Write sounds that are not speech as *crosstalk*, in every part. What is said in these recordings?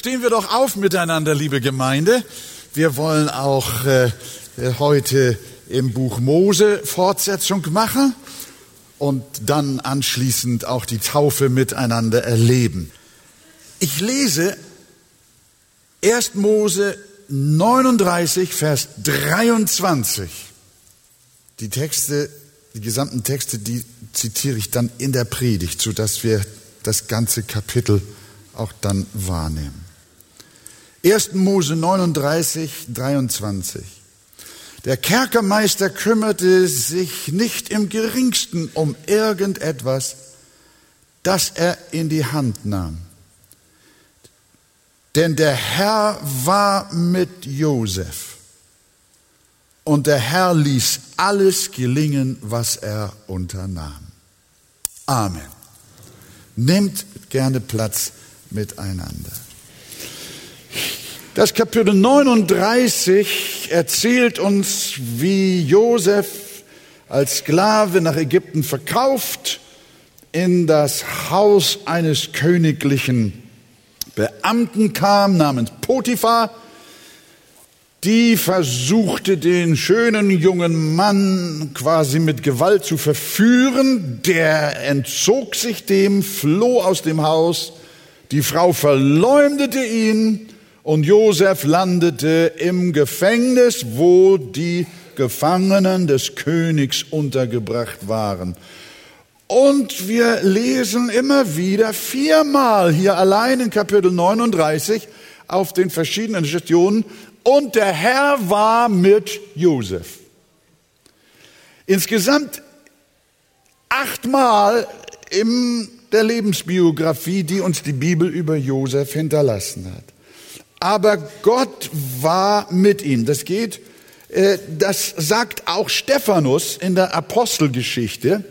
stehen wir doch auf miteinander, liebe Gemeinde. Wir wollen auch äh, heute im Buch Mose Fortsetzung machen und dann anschließend auch die Taufe miteinander erleben. Ich lese 1. Mose 39, Vers 23. Die Texte, die gesamten Texte, die zitiere ich dann in der Predigt, sodass wir das ganze Kapitel auch dann wahrnehmen. 1. Mose 39, 23. Der Kerkermeister kümmerte sich nicht im geringsten um irgendetwas, das er in die Hand nahm. Denn der Herr war mit Josef und der Herr ließ alles gelingen, was er unternahm. Amen. Nehmt gerne Platz miteinander. Das Kapitel 39 erzählt uns, wie Josef als Sklave nach Ägypten verkauft in das Haus eines königlichen Beamten kam namens Potiphar. Die versuchte den schönen jungen Mann quasi mit Gewalt zu verführen. Der entzog sich dem, floh aus dem Haus. Die Frau verleumdete ihn und Josef landete im Gefängnis, wo die Gefangenen des Königs untergebracht waren. Und wir lesen immer wieder viermal hier allein in Kapitel 39 auf den verschiedenen Stationen, und der Herr war mit Josef. Insgesamt achtmal in der Lebensbiografie, die uns die Bibel über Josef hinterlassen hat. Aber Gott war mit ihm. Das geht, äh, das sagt auch Stephanus in der Apostelgeschichte.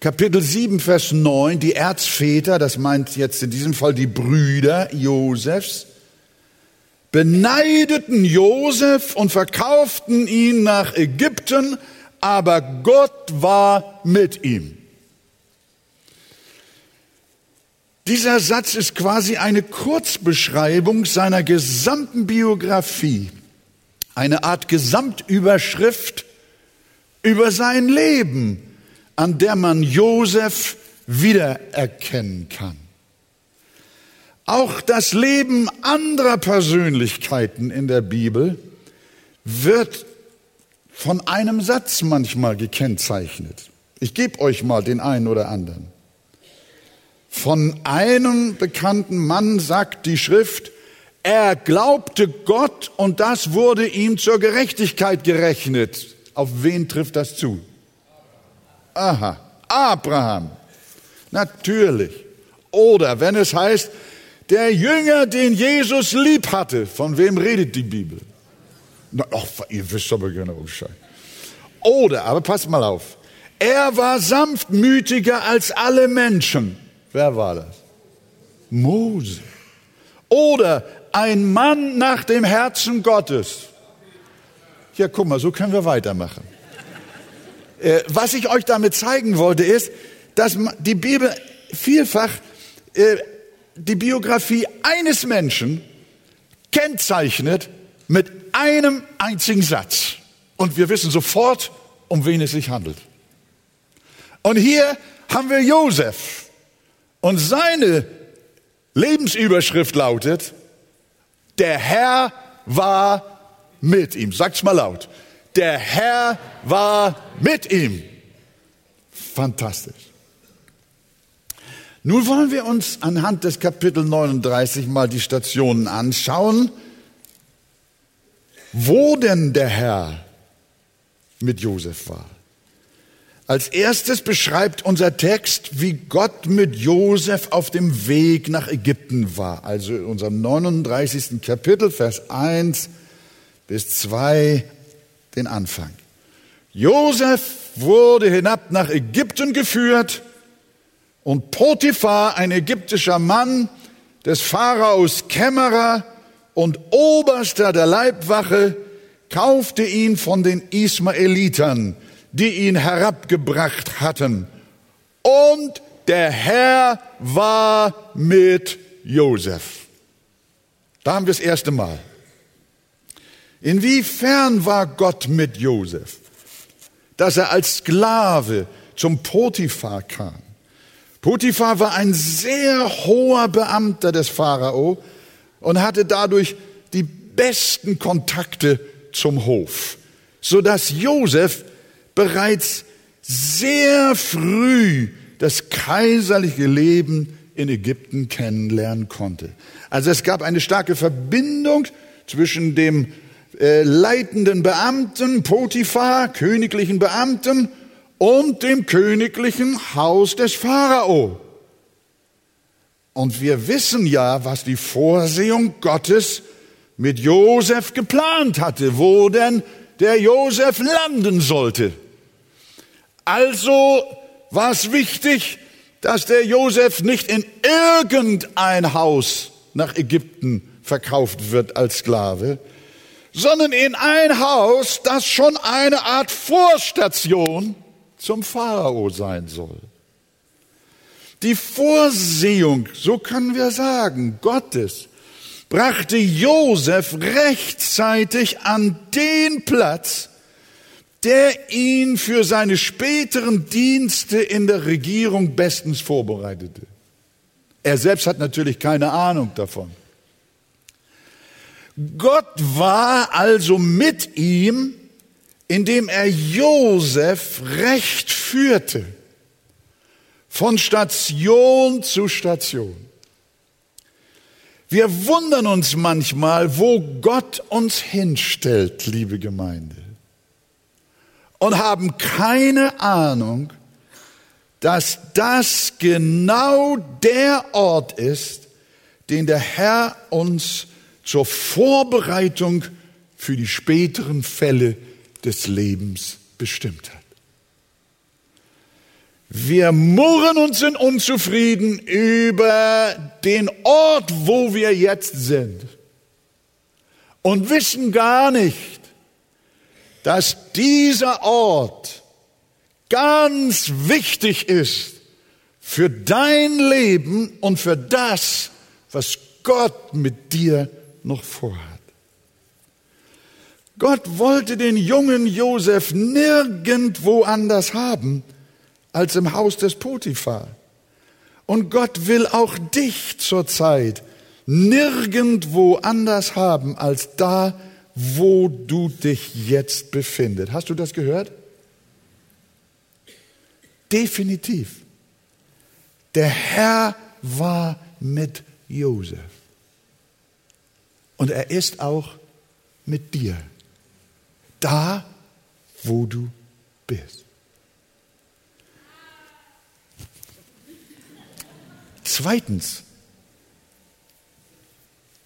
Kapitel 7, Vers 9, die Erzväter, das meint jetzt in diesem Fall die Brüder Josefs, beneideten Josef und verkauften ihn nach Ägypten, aber Gott war mit ihm. Dieser Satz ist quasi eine Kurzbeschreibung seiner gesamten Biografie, eine Art Gesamtüberschrift über sein Leben, an der man Josef wiedererkennen kann. Auch das Leben anderer Persönlichkeiten in der Bibel wird von einem Satz manchmal gekennzeichnet. Ich gebe euch mal den einen oder anderen. Von einem bekannten Mann sagt die Schrift, er glaubte Gott und das wurde ihm zur Gerechtigkeit gerechnet. Auf wen trifft das zu? Aha, Abraham. Natürlich. Oder wenn es heißt, der Jünger, den Jesus lieb hatte, von wem redet die Bibel? Na, ach, ihr wisst aber genau Bescheid. Oder, aber passt mal auf, er war sanftmütiger als alle Menschen. Wer war das? Mose. Oder ein Mann nach dem Herzen Gottes. Ja, guck mal, so können wir weitermachen. Äh, was ich euch damit zeigen wollte, ist, dass die Bibel vielfach äh, die Biografie eines Menschen kennzeichnet mit einem einzigen Satz. Und wir wissen sofort, um wen es sich handelt. Und hier haben wir Josef. Und seine Lebensüberschrift lautet, der Herr war mit ihm. Sag's mal laut. Der Herr war mit ihm. Fantastisch. Nun wollen wir uns anhand des Kapitel 39 mal die Stationen anschauen, wo denn der Herr mit Josef war. Als erstes beschreibt unser Text, wie Gott mit Josef auf dem Weg nach Ägypten war. Also in unserem 39. Kapitel, Vers 1 bis 2, den Anfang. Josef wurde hinab nach Ägypten geführt und Potiphar, ein ägyptischer Mann des Pharaos Kämmerer und Oberster der Leibwache, kaufte ihn von den Ismaelitern die ihn herabgebracht hatten. Und der Herr war mit Josef. Da haben wir das erste Mal. Inwiefern war Gott mit Josef, dass er als Sklave zum Potiphar kam? Potiphar war ein sehr hoher Beamter des Pharao und hatte dadurch die besten Kontakte zum Hof, so dass Josef bereits sehr früh das kaiserliche Leben in Ägypten kennenlernen konnte. Also es gab eine starke Verbindung zwischen dem äh, leitenden Beamten Potiphar, königlichen Beamten und dem königlichen Haus des Pharao. Und wir wissen ja, was die Vorsehung Gottes mit Josef geplant hatte, wo denn der Josef landen sollte. Also war es wichtig, dass der Josef nicht in irgendein Haus nach Ägypten verkauft wird als Sklave, sondern in ein Haus, das schon eine Art Vorstation zum Pharao sein soll. Die Vorsehung, so können wir sagen, Gottes, brachte Josef rechtzeitig an den Platz, der ihn für seine späteren Dienste in der Regierung bestens vorbereitete. Er selbst hat natürlich keine Ahnung davon. Gott war also mit ihm, indem er Josef recht führte, von Station zu Station. Wir wundern uns manchmal, wo Gott uns hinstellt, liebe Gemeinde, und haben keine Ahnung, dass das genau der Ort ist, den der Herr uns zur Vorbereitung für die späteren Fälle des Lebens bestimmt hat. Wir murren und sind unzufrieden über den Ort, wo wir jetzt sind und wissen gar nicht, dass dieser Ort ganz wichtig ist für dein Leben und für das, was Gott mit dir noch vorhat. Gott wollte den jungen Josef nirgendwo anders haben als im Haus des Potiphar. Und Gott will auch dich zurzeit nirgendwo anders haben als da, wo du dich jetzt befindest. Hast du das gehört? Definitiv. Der Herr war mit Josef. Und er ist auch mit dir. Da, wo du bist. Zweitens,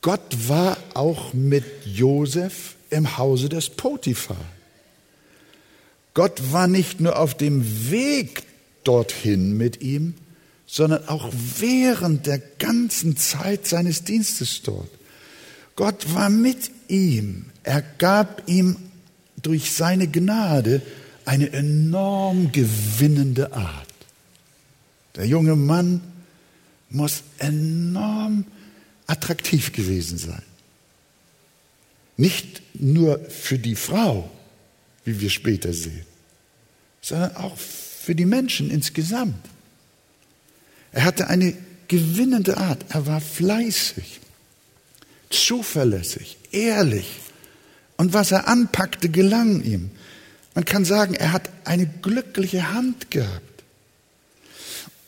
Gott war auch mit Josef im Hause des Potiphar. Gott war nicht nur auf dem Weg dorthin mit ihm, sondern auch während der ganzen Zeit seines Dienstes dort. Gott war mit ihm. Er gab ihm durch seine Gnade eine enorm gewinnende Art. Der junge Mann muss enorm attraktiv gewesen sein. Nicht nur für die Frau, wie wir später sehen, sondern auch für die Menschen insgesamt. Er hatte eine gewinnende Art. Er war fleißig, zuverlässig, ehrlich. Und was er anpackte, gelang ihm. Man kann sagen, er hat eine glückliche Hand gehabt.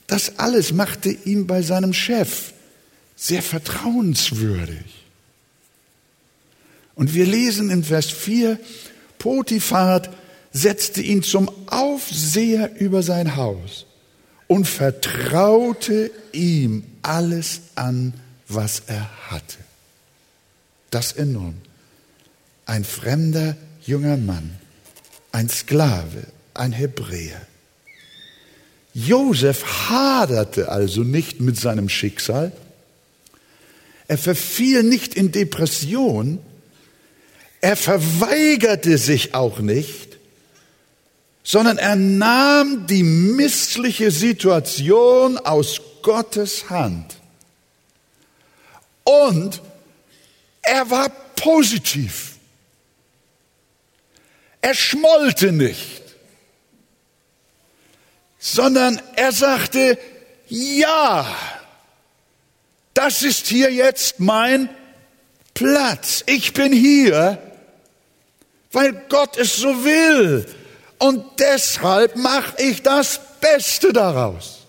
Das alles machte ihn bei seinem Chef sehr vertrauenswürdig. Und wir lesen in Vers 4, Potiphar setzte ihn zum Aufseher über sein Haus und vertraute ihm alles an, was er hatte. Das enorm. Ein fremder junger Mann, ein Sklave, ein Hebräer. Josef haderte also nicht mit seinem Schicksal. Er verfiel nicht in Depression. Er verweigerte sich auch nicht, sondern er nahm die missliche Situation aus Gottes Hand und Er war positiv. Er schmollte nicht, sondern er sagte, ja, das ist hier jetzt mein Platz. Ich bin hier, weil Gott es so will. Und deshalb mache ich das Beste daraus.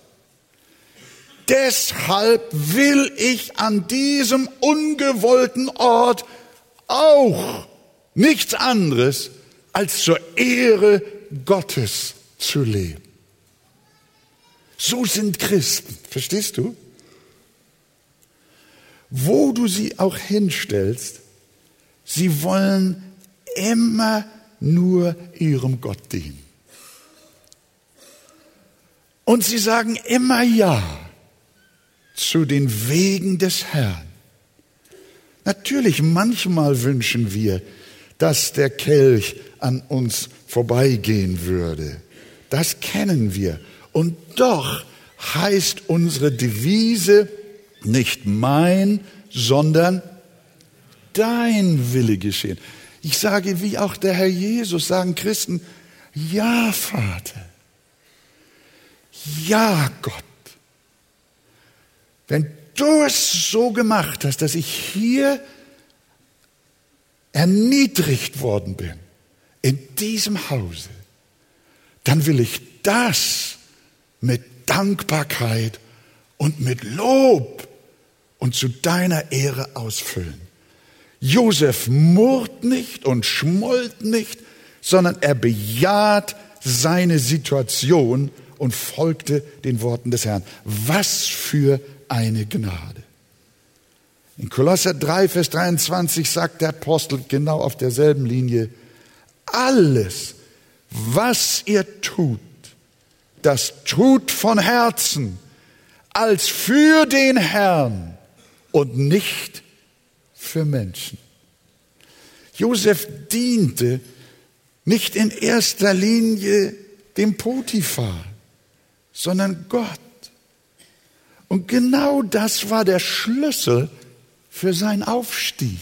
Deshalb will ich an diesem ungewollten Ort auch nichts anderes als zur Ehre Gottes zu leben. So sind Christen, verstehst du? Wo du sie auch hinstellst, sie wollen immer nur ihrem Gott dienen. Und sie sagen immer Ja zu den Wegen des Herrn. Natürlich, manchmal wünschen wir, dass der Kelch an uns vorbeigehen würde. Das kennen wir. Und doch heißt unsere Devise nicht mein, sondern dein Wille geschehen. Ich sage, wie auch der Herr Jesus, sagen Christen, ja, Vater. Ja, Gott. Wenn du es so gemacht hast, dass ich hier erniedrigt worden bin, in diesem Hause, dann will ich das mit Dankbarkeit und mit Lob und zu deiner Ehre ausfüllen. Josef murrt nicht und schmollt nicht, sondern er bejaht seine Situation und folgte den Worten des Herrn. Was für eine Gnade. In Kolosser 3, Vers 23 sagt der Apostel genau auf derselben Linie, alles, was ihr tut, das tut von Herzen, als für den Herrn und nicht für Menschen. Josef diente nicht in erster Linie dem Potiphar, sondern Gott. Und genau das war der Schlüssel für seinen Aufstieg.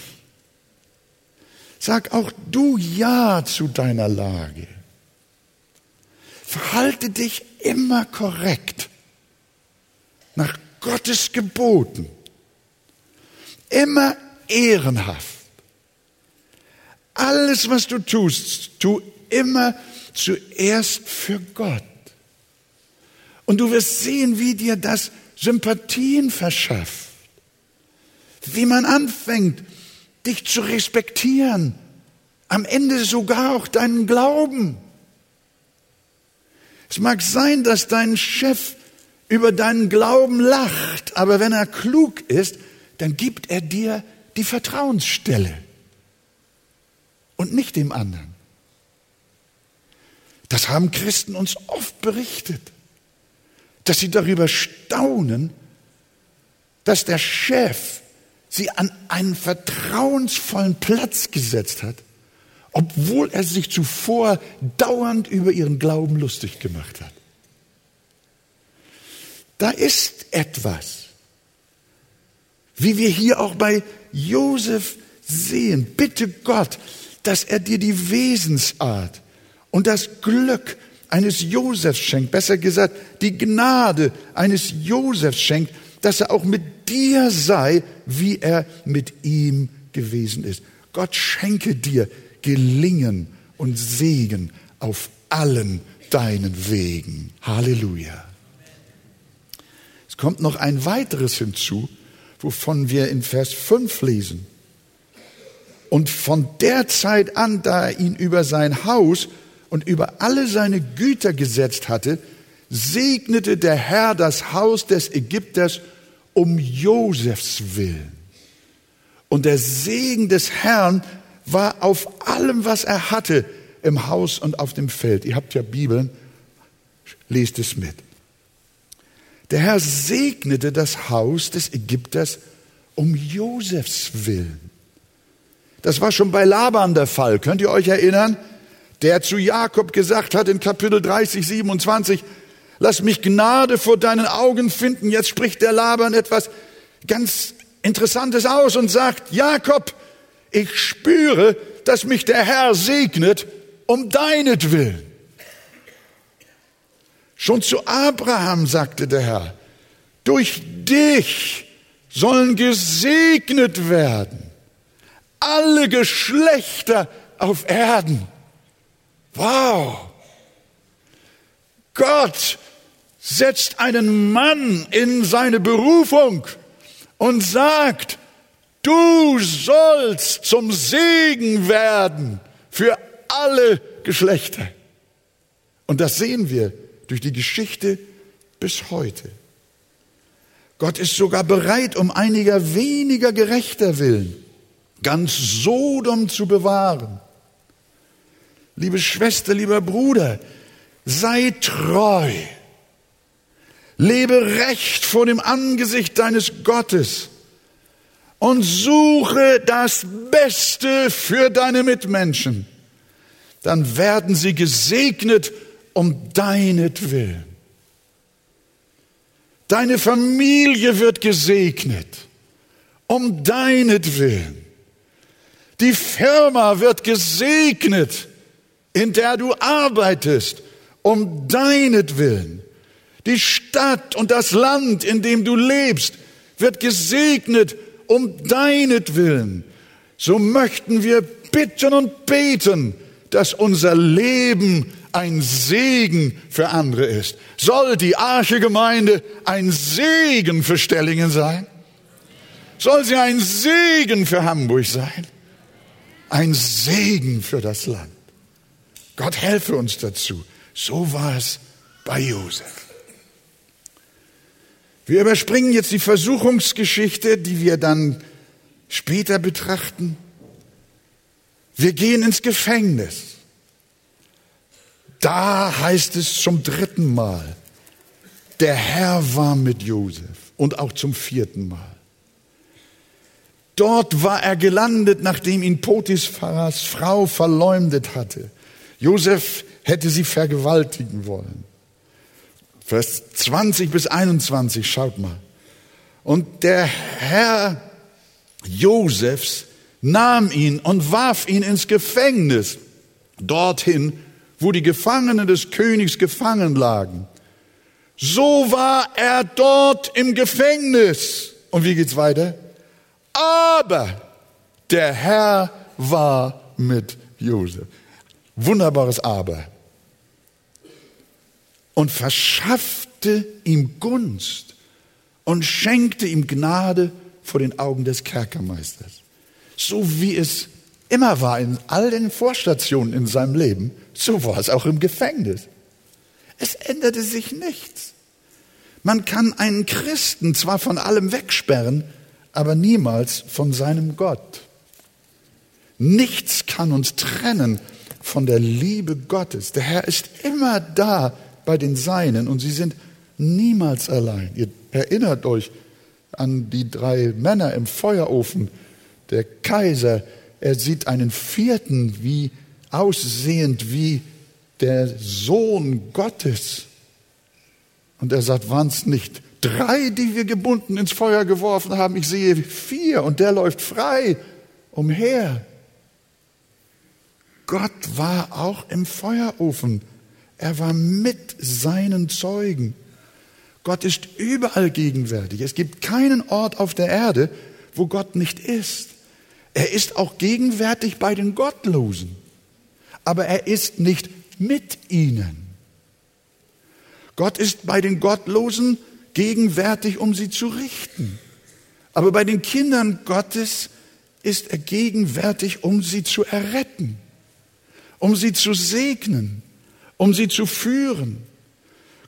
Sag auch du Ja zu deiner Lage. Verhalte dich immer korrekt nach Gottes Geboten. Immer ehrenhaft. Alles, was du tust, tu immer zuerst für Gott. Und du wirst sehen, wie dir das Sympathien verschafft. Wie man anfängt, dich zu respektieren. Am Ende sogar auch deinen Glauben. Es mag sein, dass dein Chef über deinen Glauben lacht, aber wenn er klug ist, dann gibt er dir die Vertrauensstelle und nicht dem anderen. Das haben Christen uns oft berichtet dass sie darüber staunen, dass der Chef sie an einen vertrauensvollen Platz gesetzt hat, obwohl er sich zuvor dauernd über ihren Glauben lustig gemacht hat. Da ist etwas, wie wir hier auch bei Josef sehen. Bitte Gott, dass er dir die Wesensart und das Glück eines Josefs schenkt, besser gesagt, die Gnade eines Josefs schenkt, dass er auch mit dir sei, wie er mit ihm gewesen ist. Gott schenke dir Gelingen und Segen auf allen deinen Wegen. Halleluja. Es kommt noch ein weiteres hinzu, wovon wir in Vers 5 lesen. Und von der Zeit an, da er ihn über sein Haus und über alle seine Güter gesetzt hatte, segnete der Herr das Haus des Ägypters um Josefs willen. Und der Segen des Herrn war auf allem, was er hatte, im Haus und auf dem Feld. Ihr habt ja Bibeln, lest es mit. Der Herr segnete das Haus des Ägypters um Josefs willen. Das war schon bei Laban der Fall. Könnt ihr euch erinnern? der zu Jakob gesagt hat in Kapitel 30, 27, lass mich Gnade vor deinen Augen finden. Jetzt spricht der Laban etwas ganz Interessantes aus und sagt, Jakob, ich spüre, dass mich der Herr segnet um deinetwillen. Schon zu Abraham sagte der Herr, durch dich sollen gesegnet werden alle Geschlechter auf Erden. Wow! Gott setzt einen Mann in seine Berufung und sagt, du sollst zum Segen werden für alle Geschlechter. Und das sehen wir durch die Geschichte bis heute. Gott ist sogar bereit, um einiger weniger gerechter willen, ganz Sodom zu bewahren. Liebe Schwester, lieber Bruder, sei treu. Lebe recht vor dem Angesicht deines Gottes und suche das Beste für deine Mitmenschen. Dann werden sie gesegnet um deinetwillen. Deine Familie wird gesegnet um deinetwillen. Die Firma wird gesegnet, in der du arbeitest, um deinetwillen. Die Stadt und das Land, in dem du lebst, wird gesegnet um deinetwillen. So möchten wir bitten und beten, dass unser Leben ein Segen für andere ist. Soll die Arche-Gemeinde ein Segen für Stellingen sein? Soll sie ein Segen für Hamburg sein? Ein Segen für das Land. Gott helfe uns dazu. So war es bei Josef. Wir überspringen jetzt die Versuchungsgeschichte, die wir dann später betrachten. Wir gehen ins Gefängnis. Da heißt es zum dritten Mal, der Herr war mit Josef und auch zum vierten Mal. Dort war er gelandet, nachdem ihn Potiphars Frau verleumdet hatte. Josef hätte sie vergewaltigen wollen. Vers 20 bis 21, schaut mal. Und der Herr Josefs nahm ihn und warf ihn ins Gefängnis, dorthin, wo die Gefangenen des Königs gefangen lagen. So war er dort im Gefängnis. Und wie geht's weiter? Aber der Herr war mit Josef. Wunderbares Aber. Und verschaffte ihm Gunst und schenkte ihm Gnade vor den Augen des Kerkermeisters. So wie es immer war in all den Vorstationen in seinem Leben, so war es auch im Gefängnis. Es änderte sich nichts. Man kann einen Christen zwar von allem wegsperren, aber niemals von seinem Gott. Nichts kann uns trennen von der Liebe Gottes. Der Herr ist immer da bei den Seinen und sie sind niemals allein. Ihr erinnert euch an die drei Männer im Feuerofen. Der Kaiser, er sieht einen vierten, wie aussehend wie der Sohn Gottes. Und er sagt, waren es nicht drei, die wir gebunden ins Feuer geworfen haben. Ich sehe vier und der läuft frei umher. Gott war auch im Feuerofen. Er war mit seinen Zeugen. Gott ist überall gegenwärtig. Es gibt keinen Ort auf der Erde, wo Gott nicht ist. Er ist auch gegenwärtig bei den Gottlosen. Aber er ist nicht mit ihnen. Gott ist bei den Gottlosen gegenwärtig, um sie zu richten. Aber bei den Kindern Gottes ist er gegenwärtig, um sie zu erretten, um sie zu segnen, um sie zu führen.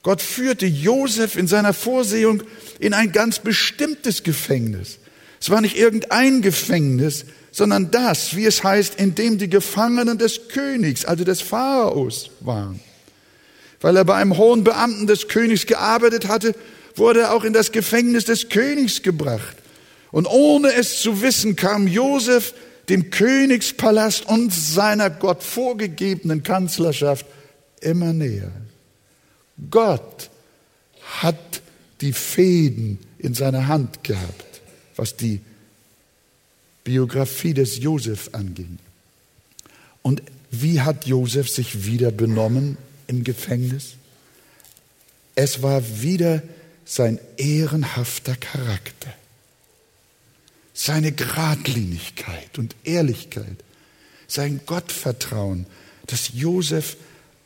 Gott führte Josef in seiner Vorsehung in ein ganz bestimmtes Gefängnis. Es war nicht irgendein Gefängnis, sondern das, wie es heißt, in dem die Gefangenen des Königs, also des Pharaos waren. Weil er bei einem hohen Beamten des Königs gearbeitet hatte, wurde er auch in das Gefängnis des Königs gebracht. Und ohne es zu wissen, kam Josef dem Königspalast und seiner Gott vorgegebenen Kanzlerschaft immer näher. Gott hat die Fäden in seiner Hand gehabt, was die Biografie des Josef anging. Und wie hat Josef sich wieder benommen im Gefängnis? Es war wieder sein ehrenhafter Charakter, seine Gradlinigkeit und Ehrlichkeit, sein Gottvertrauen, das Josef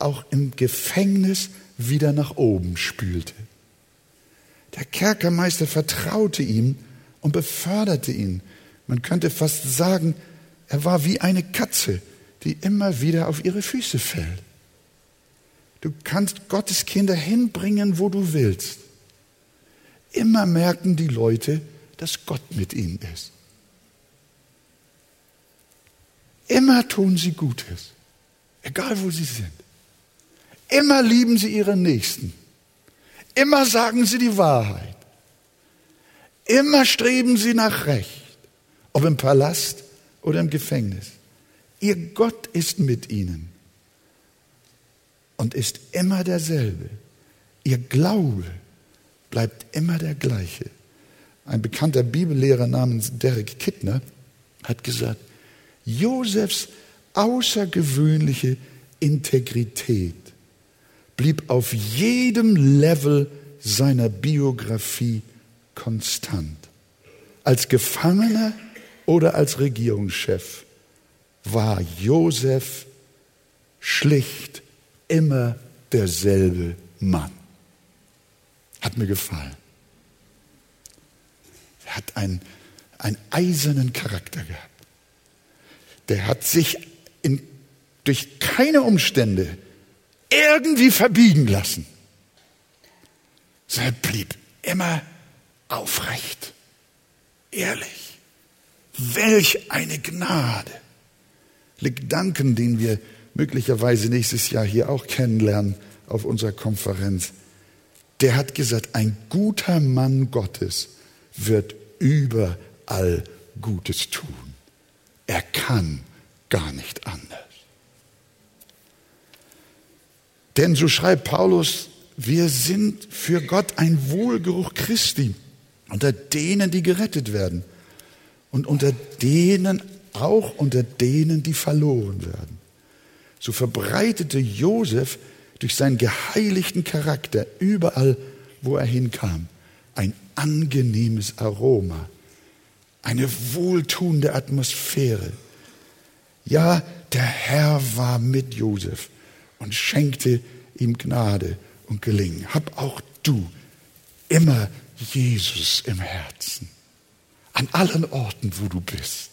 auch im Gefängnis wieder nach oben spülte. Der Kerkermeister vertraute ihm und beförderte ihn. Man könnte fast sagen, er war wie eine Katze, die immer wieder auf ihre Füße fällt. Du kannst Gottes Kinder hinbringen, wo du willst. Immer merken die Leute, dass Gott mit ihnen ist. Immer tun sie Gutes, egal wo sie sind. Immer lieben sie ihren Nächsten. Immer sagen sie die Wahrheit. Immer streben sie nach Recht, ob im Palast oder im Gefängnis. Ihr Gott ist mit ihnen und ist immer derselbe. Ihr Glaube bleibt immer der gleiche. Ein bekannter Bibellehrer namens Derek Kittner hat gesagt, Josefs außergewöhnliche Integrität blieb auf jedem Level seiner Biografie konstant. Als Gefangener oder als Regierungschef war Josef schlicht immer derselbe Mann. Hat mir gefallen. Er hat einen, einen eisernen Charakter gehabt. Der hat sich in, durch keine Umstände irgendwie verbiegen lassen. Er blieb immer aufrecht, ehrlich. Welch eine Gnade. Lick Danken, den wir möglicherweise nächstes Jahr hier auch kennenlernen auf unserer Konferenz. Der hat gesagt, ein guter Mann Gottes wird überall Gutes tun. Er kann gar nicht anders. Denn so schreibt Paulus, wir sind für Gott ein Wohlgeruch Christi unter denen, die gerettet werden und unter denen auch unter denen, die verloren werden. So verbreitete Josef durch seinen geheiligten Charakter überall, wo er hinkam, ein angenehmes Aroma, eine wohltuende Atmosphäre. Ja, der Herr war mit Josef und schenkte ihm Gnade und Gelingen. Hab auch du immer Jesus im Herzen, an allen Orten, wo du bist.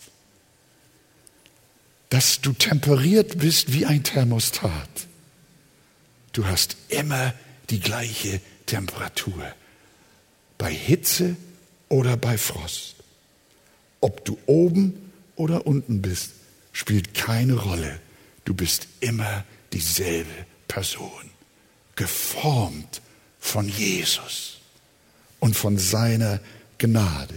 Dass du temperiert bist wie ein Thermostat. Du hast immer die gleiche Temperatur, bei Hitze oder bei Frost. Ob du oben oder unten bist, spielt keine Rolle. Du bist immer dieselbe Person, geformt von Jesus und von seiner Gnade,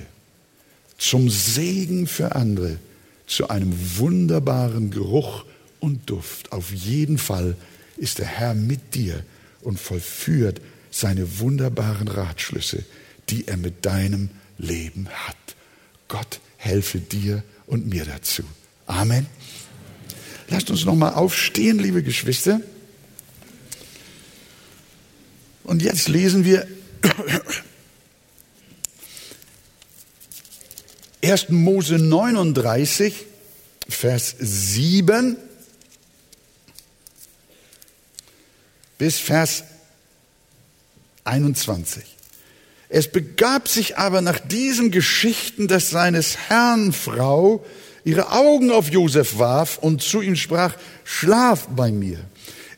zum Segen für andere, zu einem wunderbaren Geruch und Duft. Auf jeden Fall ist der Herr mit dir und vollführt seine wunderbaren Ratschlüsse, die er mit deinem Leben hat. Gott helfe dir und mir dazu. Amen. Lasst uns noch mal aufstehen, liebe Geschwister. Und jetzt lesen wir *coughs* 1. Mose 39, Vers 7 bis Vers 21. Es begab sich aber nach diesen Geschichten, dass seines Herrn Frau ihre Augen auf Josef warf und zu ihm sprach, schlaf bei mir.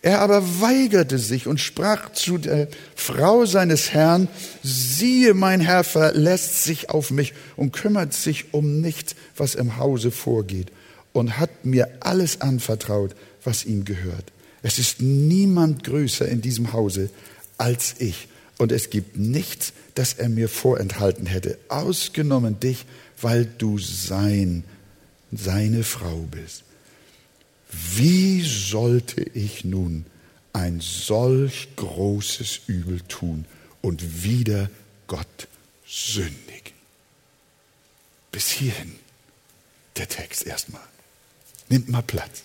Er aber weigerte sich und sprach zu der Frau seines Herrn, siehe, mein Herr verlässt sich auf mich und kümmert sich um nichts, was im Hause vorgeht und hat mir alles anvertraut, was ihm gehört. Es ist niemand größer in diesem Hause als ich und es gibt nichts, das er mir vorenthalten hätte, ausgenommen dich, weil du sein seine Frau bist. Wie sollte ich nun ein solch großes Übel tun und wieder Gott sündigen? Bis hierhin der Text erstmal. Nimmt mal Platz.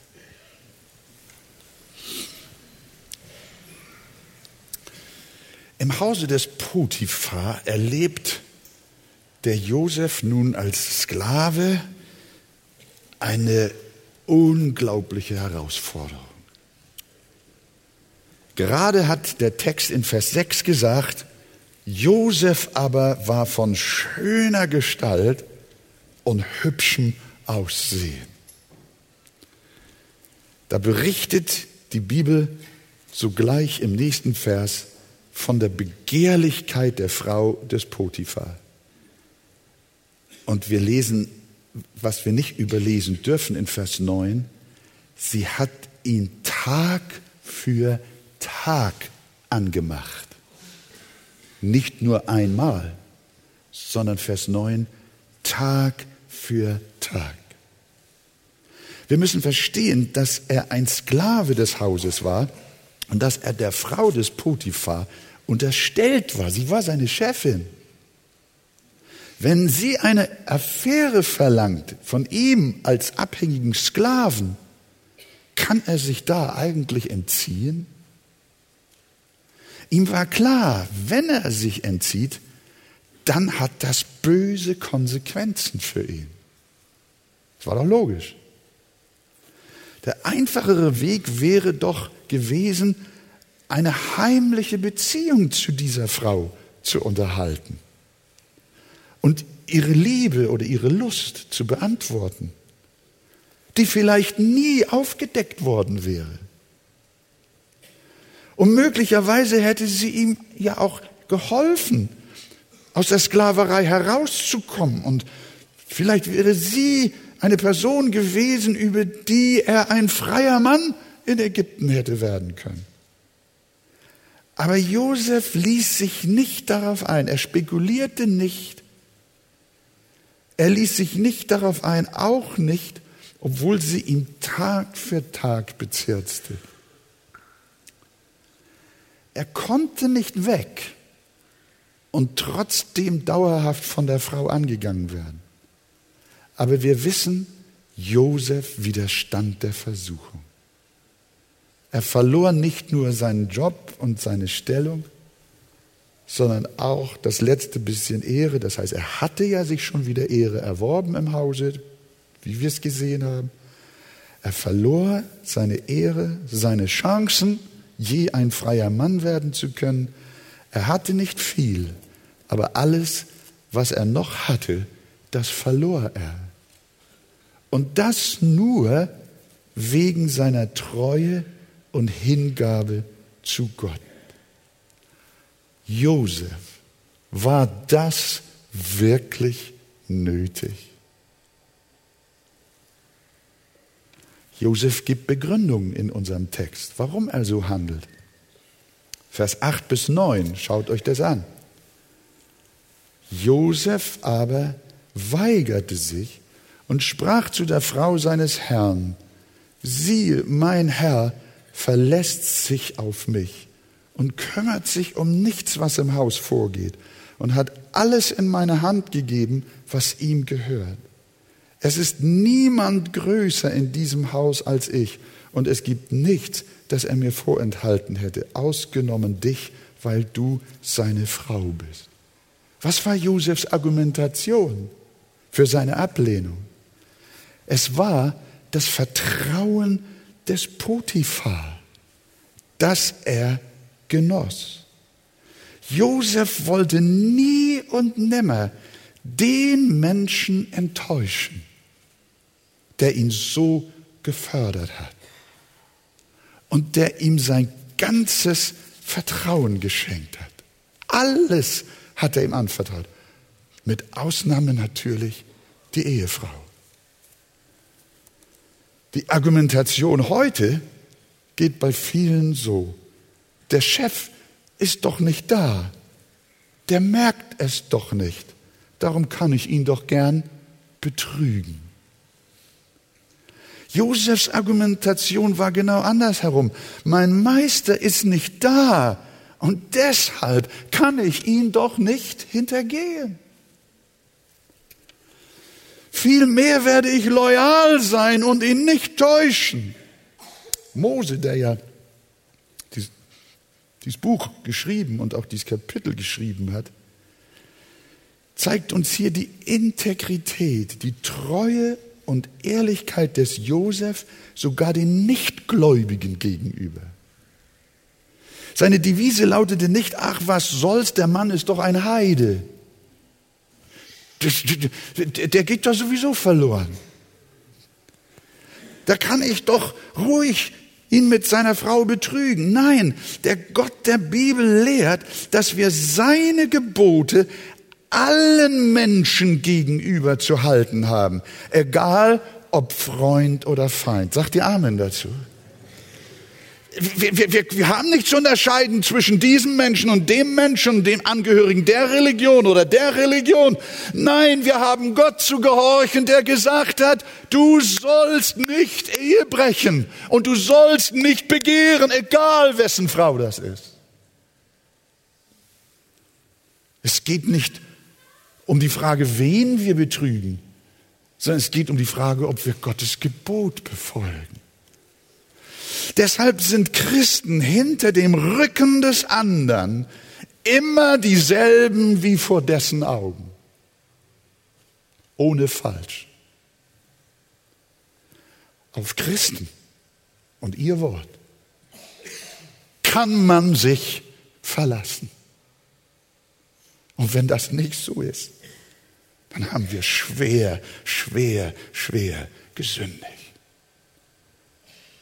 Im Hause des Potiphar erlebt der Josef nun als Sklave eine unglaubliche Herausforderung. Gerade hat der Text in Vers 6 gesagt, Josef aber war von schöner Gestalt und hübschem Aussehen. Da berichtet die Bibel sogleich im nächsten Vers von der Begehrlichkeit der Frau des Potiphar. Und wir lesen, was wir nicht überlesen dürfen in Vers 9, sie hat ihn Tag für Tag angemacht. Nicht nur einmal, sondern Vers 9, Tag für Tag. Wir müssen verstehen, dass er ein Sklave des Hauses war und dass er der Frau des Potiphar unterstellt war. Sie war seine Chefin. Wenn sie eine Affäre verlangt von ihm als abhängigen Sklaven, kann er sich da eigentlich entziehen? Ihm war klar, wenn er sich entzieht, dann hat das böse Konsequenzen für ihn. Das war doch logisch. Der einfachere Weg wäre doch gewesen, eine heimliche Beziehung zu dieser Frau zu unterhalten und ihre Liebe oder ihre Lust zu beantworten, die vielleicht nie aufgedeckt worden wäre. Und möglicherweise hätte sie ihm ja auch geholfen, aus der Sklaverei herauszukommen. Und vielleicht wäre sie eine Person gewesen, über die er ein freier Mann in Ägypten hätte werden können. Aber Josef ließ sich nicht darauf ein. Er spekulierte nicht. Er ließ sich nicht darauf ein, auch nicht, obwohl sie ihn Tag für Tag bezirzte. Er konnte nicht weg und trotzdem dauerhaft von der Frau angegangen werden. Aber wir wissen, Josef widerstand der Versuchung. Er verlor nicht nur seinen Job und seine Stellung, sondern auch das letzte bisschen Ehre. Das heißt, er hatte ja sich schon wieder Ehre erworben im Hause, wie wir es gesehen haben. Er verlor seine Ehre, seine Chancen je ein freier Mann werden zu können. Er hatte nicht viel, aber alles, was er noch hatte, das verlor er. Und das nur wegen seiner Treue und Hingabe zu Gott. Josef, war das wirklich nötig? Josef gibt Begründungen in unserem Text, warum er so handelt. Vers 8 bis 9, schaut euch das an. Josef aber weigerte sich und sprach zu der Frau seines Herrn, siehe, mein Herr verlässt sich auf mich und kümmert sich um nichts, was im Haus vorgeht und hat alles in meine Hand gegeben, was ihm gehört. Es ist niemand größer in diesem Haus als ich. Und es gibt nichts, das er mir vorenthalten hätte, ausgenommen dich, weil du seine Frau bist. Was war Josefs Argumentation für seine Ablehnung? Es war das Vertrauen des Potiphar, das er genoss. Josef wollte nie und nimmer den Menschen enttäuschen, der ihn so gefördert hat und der ihm sein ganzes Vertrauen geschenkt hat. Alles hat er ihm anvertraut. Mit Ausnahme natürlich die Ehefrau. Die Argumentation heute geht bei vielen so. Der Chef ist doch nicht da. Der merkt es doch nicht. Darum kann ich ihn doch gern betrügen. Josefs Argumentation war genau andersherum. Mein Meister ist nicht da und deshalb kann ich ihn doch nicht hintergehen. Vielmehr werde ich loyal sein und ihn nicht täuschen. Mose, der ja dieses Buch geschrieben und auch dieses Kapitel geschrieben hat, zeigt uns hier die Integrität, die Treue und Ehrlichkeit des Josef sogar den Nichtgläubigen gegenüber. Seine Devise lautete nicht, ach was soll's, der Mann ist doch ein Heide. der geht doch sowieso verloren. Da kann ich doch ruhig ihn mit seiner Frau betrügen. Nein, der Gott der Bibel lehrt, dass wir seine Gebote allen Menschen gegenüber zu halten haben, egal ob Freund oder Feind. Sagt ihr Amen dazu? Wir, wir, wir haben nicht zu unterscheiden zwischen diesem Menschen und dem Menschen, dem Angehörigen der Religion oder der Religion. Nein, wir haben Gott zu gehorchen, der gesagt hat, du sollst nicht Ehe brechen und du sollst nicht begehren, egal wessen Frau das ist. Es geht nicht um die Frage, wen wir betrügen, sondern es geht um die Frage, ob wir Gottes Gebot befolgen. Deshalb sind Christen hinter dem Rücken des anderen immer dieselben wie vor dessen Augen. Ohne falsch. Auf Christen und ihr Wort kann man sich verlassen. Und wenn das nicht so ist, dann haben wir schwer, schwer, schwer gesündigt.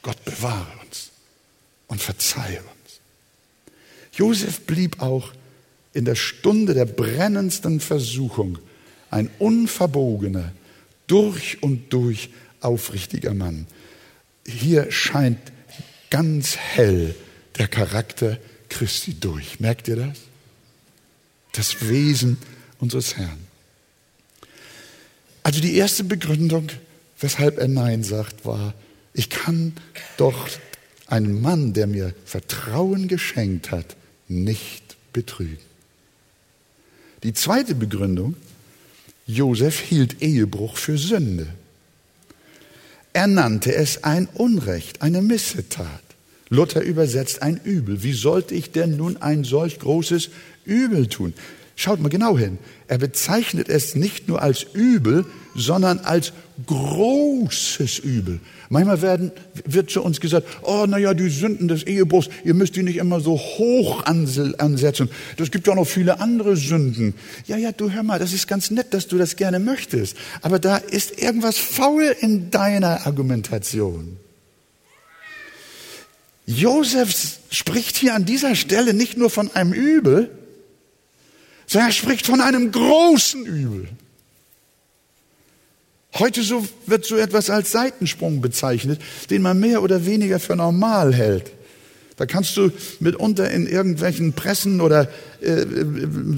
Gott bewahre uns und verzeihe uns. Josef blieb auch in der Stunde der brennendsten Versuchung ein unverbogener, durch und durch aufrichtiger Mann. Hier scheint ganz hell der Charakter Christi durch. Merkt ihr das? Das Wesen unseres Herrn. Also die erste Begründung, weshalb er Nein sagt, war, ich kann doch einen Mann, der mir Vertrauen geschenkt hat, nicht betrügen. Die zweite Begründung, Josef hielt Ehebruch für Sünde. Er nannte es ein Unrecht, eine Missetat. Luther übersetzt ein Übel. Wie sollte ich denn nun ein solch großes Übel tun? Schaut mal genau hin. Er bezeichnet es nicht nur als Übel, sondern als großes Übel. Manchmal werden, wird zu uns gesagt, oh, naja, die Sünden des Ehebruchs, ihr müsst die nicht immer so hoch ansetzen. Das gibt ja noch viele andere Sünden. Ja, ja, du hör mal, das ist ganz nett, dass du das gerne möchtest. Aber da ist irgendwas faul in deiner Argumentation. Josef spricht hier an dieser Stelle nicht nur von einem Übel, sondern er spricht von einem großen Übel. Heute so wird so etwas als Seitensprung bezeichnet, den man mehr oder weniger für normal hält. Da kannst du mitunter in irgendwelchen Pressen oder äh,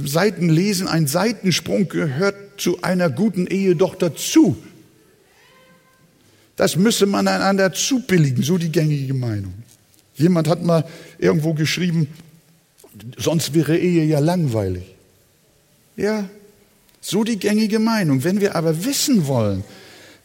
Seiten lesen, ein Seitensprung gehört zu einer guten Ehe doch dazu. Das müsse man einander zubilligen, so die gängige Meinung. Jemand hat mal irgendwo geschrieben, sonst wäre Ehe ja langweilig. Ja, so die gängige Meinung. Wenn wir aber wissen wollen,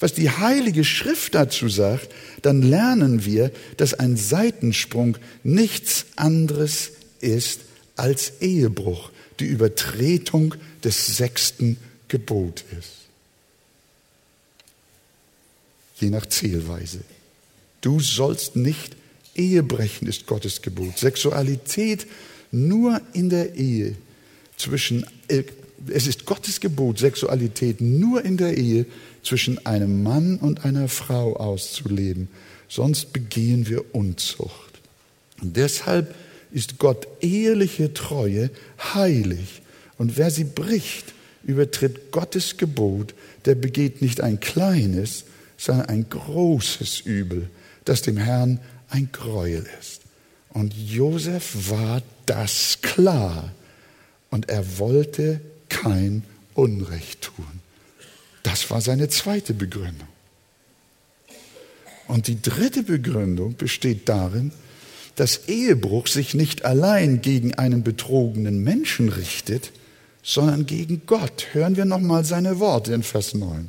was die Heilige Schrift dazu sagt, dann lernen wir, dass ein Seitensprung nichts anderes ist als Ehebruch, die Übertretung des sechsten Gebotes. Je nach Zählweise. Du sollst nicht Ehe brechen, ist Gottes Gebot. Sexualität nur in der Ehe zwischen es ist Gottes Gebot, Sexualität nur in der Ehe zwischen einem Mann und einer Frau auszuleben. Sonst begehen wir Unzucht. Und deshalb ist Gott ehrliche Treue heilig. Und wer sie bricht, übertritt Gottes Gebot, der begeht nicht ein kleines, sondern ein großes Übel, das dem Herrn ein Gräuel ist. Und Josef war das klar. Und er wollte kein Unrecht tun. Das war seine zweite Begründung. Und die dritte Begründung besteht darin, dass Ehebruch sich nicht allein gegen einen betrogenen Menschen richtet, sondern gegen Gott. Hören wir nochmal seine Worte in Vers 9.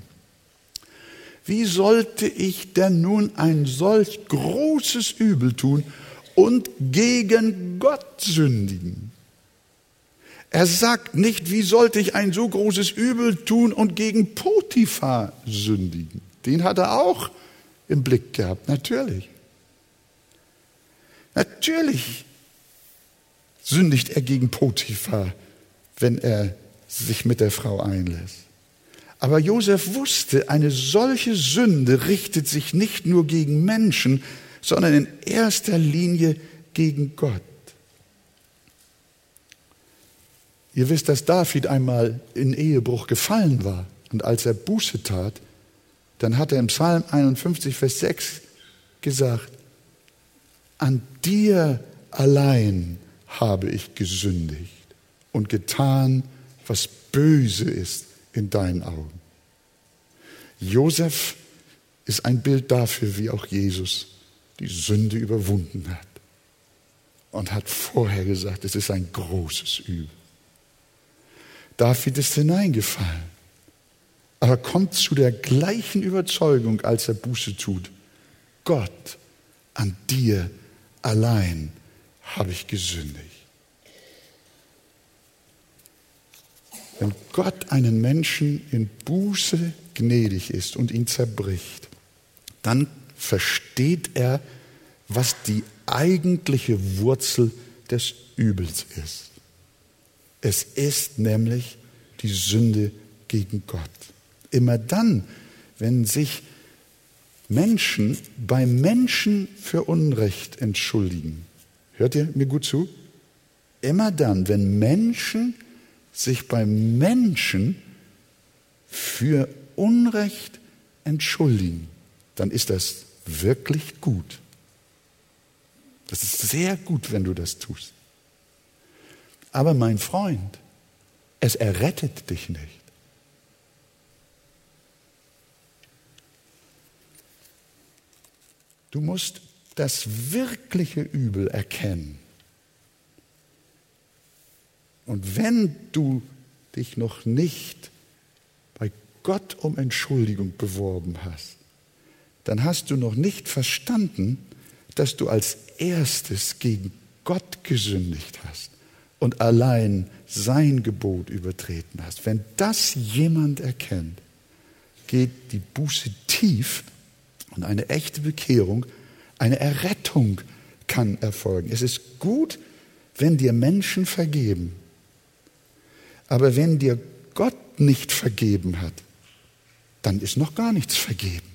wie sollte ich denn nun ein solch großes Übel tun und gegen Gott sündigen? Er sagt nicht, wie sollte ich ein so großes Übel tun und gegen Potiphar sündigen. Den hat er auch im Blick gehabt, natürlich. Natürlich sündigt er gegen Potiphar, wenn er sich mit der Frau einlässt. Aber Josef wusste, eine solche Sünde richtet sich nicht nur gegen Menschen, sondern in erster Linie gegen Gott. Ihr wisst, dass David einmal in Ehebruch gefallen war und als er Buße tat, dann hat er im Psalm 51, Vers 6 gesagt, an dir allein habe ich gesündigt und getan, was böse ist in deinen Augen. Josef ist ein Bild dafür, wie auch Jesus die Sünde überwunden hat und hat vorher gesagt, es ist ein großes Übel. David ist hineingefallen, aber kommt zu der gleichen Überzeugung, als er Buße tut. Gott, an dir allein habe ich gesündigt. Wenn Gott einen Menschen in Buße gnädig ist und ihn zerbricht, dann versteht er, was die eigentliche Wurzel des Übels ist. Es ist nämlich die Sünde gegen Gott. Immer dann, wenn sich Menschen bei Menschen für Unrecht entschuldigen, hört ihr mir gut zu? Immer dann, wenn Menschen sich bei Menschen für Unrecht entschuldigen, dann ist das wirklich gut. Das ist sehr gut, wenn du das tust. Aber mein Freund, es errettet dich nicht. Du musst das wirkliche Übel erkennen. Und wenn du dich noch nicht bei Gott um Entschuldigung beworben hast, dann hast du noch nicht verstanden, dass du als erstes gegen Gott gesündigt hast und allein sein Gebot übertreten hast. Wenn das jemand erkennt, geht die Buße tief und eine echte Bekehrung, eine Errettung kann erfolgen. Es ist gut, wenn dir Menschen vergeben. Aber wenn dir Gott nicht vergeben hat, dann ist noch gar nichts vergeben.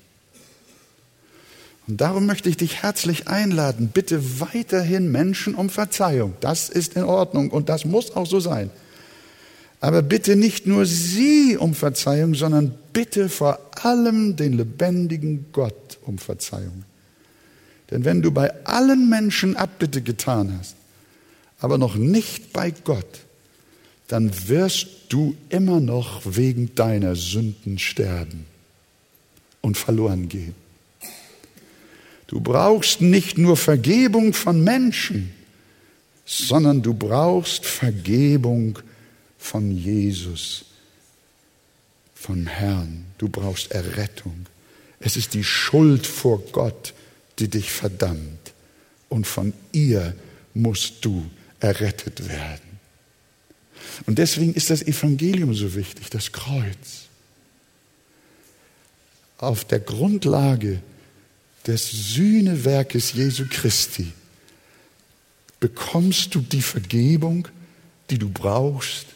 Und darum möchte ich dich herzlich einladen, bitte weiterhin Menschen um Verzeihung. Das ist in Ordnung und das muss auch so sein. Aber bitte nicht nur sie um Verzeihung, sondern bitte vor allem den lebendigen Gott um Verzeihung. Denn wenn du bei allen Menschen Abbitte getan hast, aber noch nicht bei Gott, dann wirst du immer noch wegen deiner Sünden sterben und verloren gehen. Du brauchst nicht nur Vergebung von Menschen, sondern du brauchst Vergebung von Jesus, vom Herrn. Du brauchst Errettung. Es ist die Schuld vor Gott, die dich verdammt. Und von ihr musst du errettet werden. Und deswegen ist das Evangelium so wichtig, das Kreuz. Auf der Grundlage des Sühnewerkes Jesu Christi bekommst du die Vergebung, die du brauchst,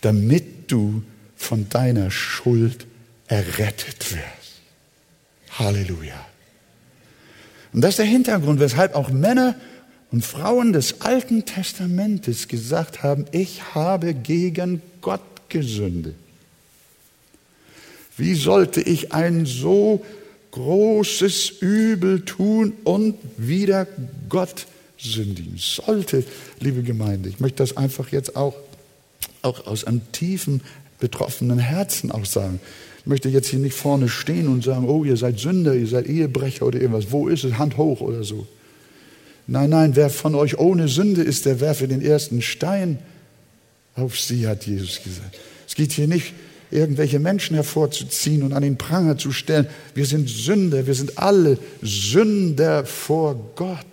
damit du von deiner Schuld errettet wirst. Halleluja. Und das ist der Hintergrund, weshalb auch Männer und Frauen des Alten Testamentes gesagt haben, ich habe gegen Gott gesündigt. Wie sollte ich ein so großes Übel tun und wieder Gott sündigen? Sollte, liebe Gemeinde, ich möchte das einfach jetzt auch, auch aus einem tiefen, betroffenen Herzen auch sagen. Ich möchte jetzt hier nicht vorne stehen und sagen, oh, ihr seid Sünder, ihr seid Ehebrecher oder irgendwas. Wo ist es? Hand hoch oder so. Nein, nein, wer von euch ohne Sünde ist, der werfe den ersten Stein auf sie, hat Jesus gesagt. Es geht hier nicht irgendwelche Menschen hervorzuziehen und an den Pranger zu stellen. Wir sind Sünder, wir sind alle Sünder vor Gott.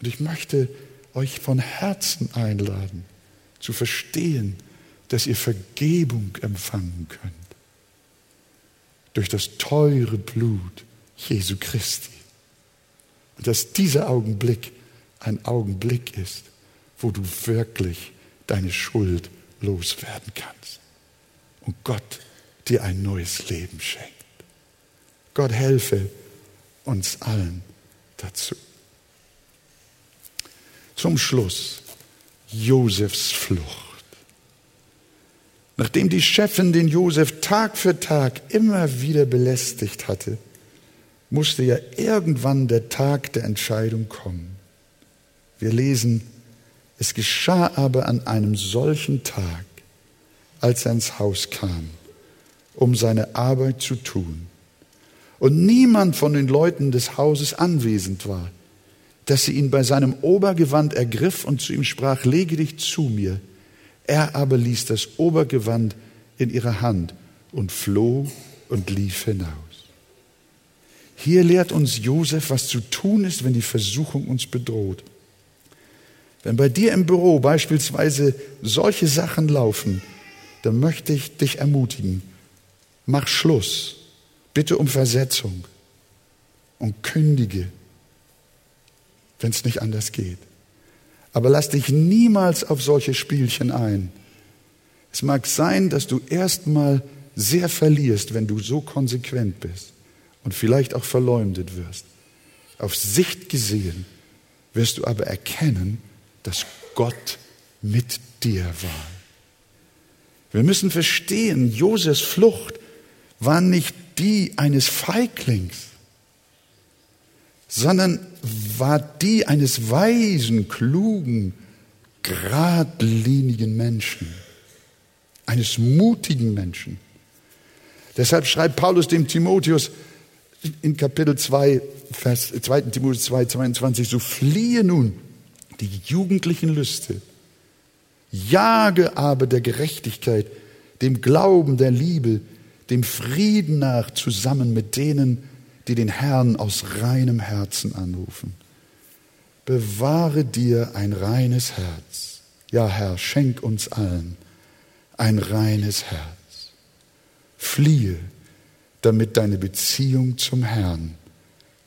Und ich möchte euch von Herzen einladen, zu verstehen, dass ihr Vergebung empfangen könnt. Durch das teure Blut Jesu Christi. Und dass dieser Augenblick ein Augenblick ist, wo du wirklich deine Schuld loswerden kannst. Und Gott dir ein neues Leben schenkt. Gott helfe uns allen dazu. Zum Schluss Josefs Flucht. Nachdem die Chefin den Josef Tag für Tag immer wieder belästigt hatte, musste ja irgendwann der Tag der Entscheidung kommen. Wir lesen, es geschah aber an einem solchen Tag, als er ins Haus kam, um seine Arbeit zu tun, und niemand von den Leuten des Hauses anwesend war, dass sie ihn bei seinem Obergewand ergriff und zu ihm sprach, lege dich zu mir. Er aber ließ das Obergewand in ihrer Hand und floh und lief hinaus. Hier lehrt uns Josef, was zu tun ist, wenn die Versuchung uns bedroht. Wenn bei dir im Büro beispielsweise solche Sachen laufen, dann möchte ich dich ermutigen, mach Schluss, bitte um Versetzung und kündige, wenn es nicht anders geht. Aber lass dich niemals auf solche Spielchen ein. Es mag sein, dass du erstmal sehr verlierst, wenn du so konsequent bist und vielleicht auch verleumdet wirst. Auf Sicht gesehen wirst du aber erkennen, dass Gott mit dir war. Wir müssen verstehen, Josefs Flucht war nicht die eines Feiglings, sondern war die eines weisen, klugen, geradlinigen Menschen, eines mutigen Menschen. Deshalb schreibt Paulus dem Timotheus in Kapitel 2, Vers 2. Timotheus 2, 22, so fliehe nun die jugendlichen Lüste, jage aber der Gerechtigkeit, dem Glauben, der Liebe, dem Frieden nach zusammen mit denen, die den Herrn aus reinem Herzen anrufen. Bewahre dir ein reines Herz. Ja, Herr, schenk uns allen ein reines Herz. Fliehe, damit deine Beziehung zum Herrn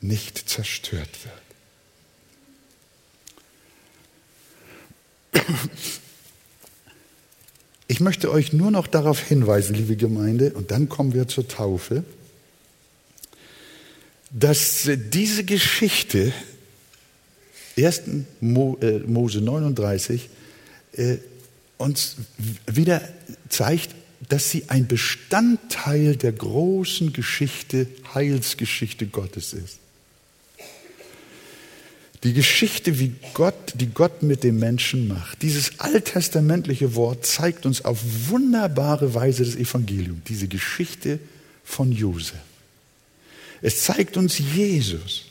nicht zerstört wird. Ich möchte euch nur noch darauf hinweisen, liebe Gemeinde, und dann kommen wir zur Taufe, dass diese Geschichte, 1. Äh, Mose 39, äh, uns wieder zeigt, dass sie ein Bestandteil der großen Geschichte, Heilsgeschichte Gottes ist. Die Geschichte, wie Gott, die Gott mit dem Menschen macht. Dieses alttestamentliche Wort zeigt uns auf wunderbare Weise das Evangelium, diese Geschichte von Josef. Es zeigt uns Jesus,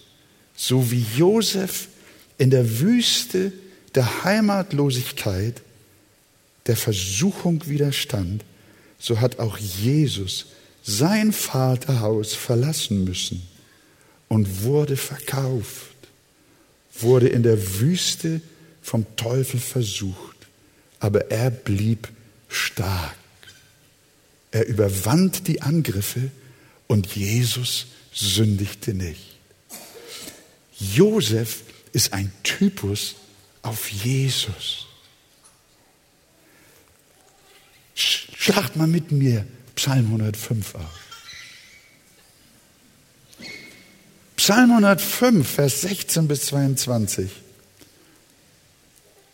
so wie Josef in der Wüste der Heimatlosigkeit der Versuchung widerstand, so hat auch Jesus sein Vaterhaus verlassen müssen und wurde verkauft wurde in der Wüste vom Teufel versucht, aber er blieb stark. Er überwand die Angriffe und Jesus sündigte nicht. Josef ist ein Typus auf Jesus. Schlacht mal mit mir Psalm 105 auf. Psalm 105, Vers 16 bis 22.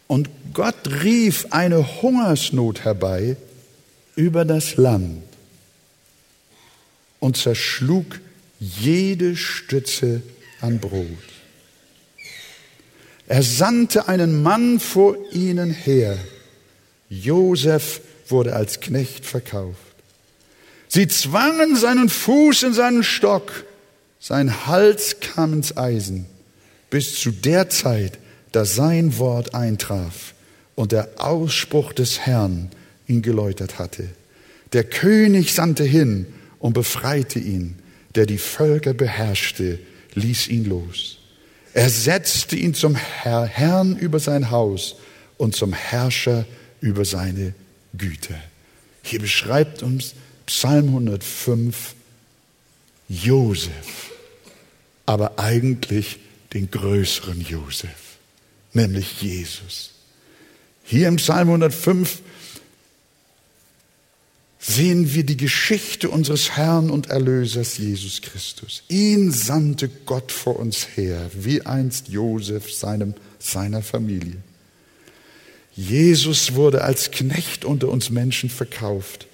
Und Gott rief eine Hungersnot herbei über das Land und zerschlug jede Stütze an Brot. Er sandte einen Mann vor ihnen her. Josef wurde als Knecht verkauft. Sie zwangen seinen Fuß in seinen Stock sein Hals kam ins Eisen, bis zu der Zeit, da sein Wort eintraf und der Ausspruch des Herrn ihn geläutert hatte. Der König sandte hin und befreite ihn. Der die Völker beherrschte, ließ ihn los. Er setzte ihn zum Herr, Herrn über sein Haus und zum Herrscher über seine Güter. Hier beschreibt uns Psalm 105 Josef, aber eigentlich den größeren Josef, nämlich Jesus. Hier im Psalm 105 sehen wir die Geschichte unseres Herrn und Erlösers Jesus Christus. Ihn sandte Gott vor uns her, wie einst Josef seinem, seiner Familie. Jesus wurde als Knecht unter uns Menschen verkauft.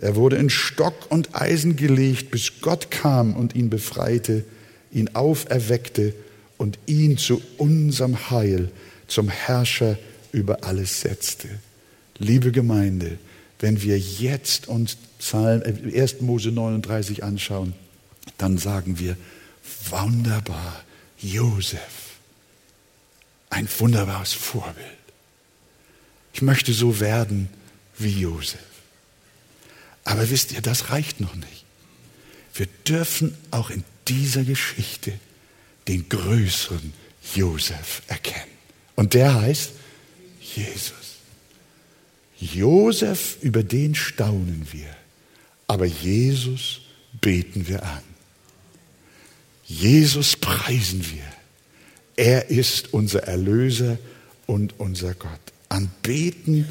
Er wurde in Stock und Eisen gelegt, bis Gott kam und ihn befreite, ihn auferweckte und ihn zu unserem Heil, zum Herrscher über alles setzte. Liebe Gemeinde, wenn wir jetzt uns Psalm, 1. Äh, Mose 39 anschauen, dann sagen wir, wunderbar, Josef, ein wunderbares Vorbild. Ich möchte so werden wie Josef. Aber wisst ihr, das reicht noch nicht. Wir dürfen auch in dieser Geschichte den größeren Josef erkennen. Und der heißt Jesus. Josef, über den staunen wir, aber Jesus beten wir an. Jesus preisen wir. Er ist unser Erlöser und unser Gott. Anbeten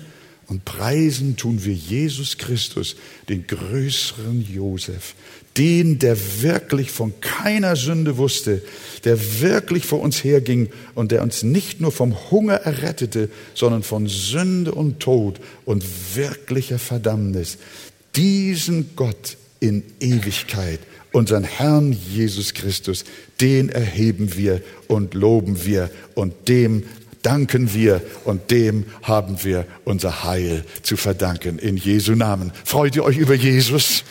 und preisen tun wir Jesus Christus, den größeren Josef, den, der wirklich von keiner Sünde wusste, der wirklich vor uns herging und der uns nicht nur vom Hunger errettete, sondern von Sünde und Tod und wirklicher Verdammnis. Diesen Gott in Ewigkeit, unseren Herrn Jesus Christus, den erheben wir und loben wir und dem danken wir und dem haben wir unser Heil zu verdanken. In Jesu Namen. Freut ihr euch über Jesus?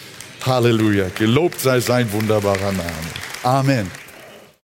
Halleluja. Gelobt sei sein wunderbarer Name. Amen.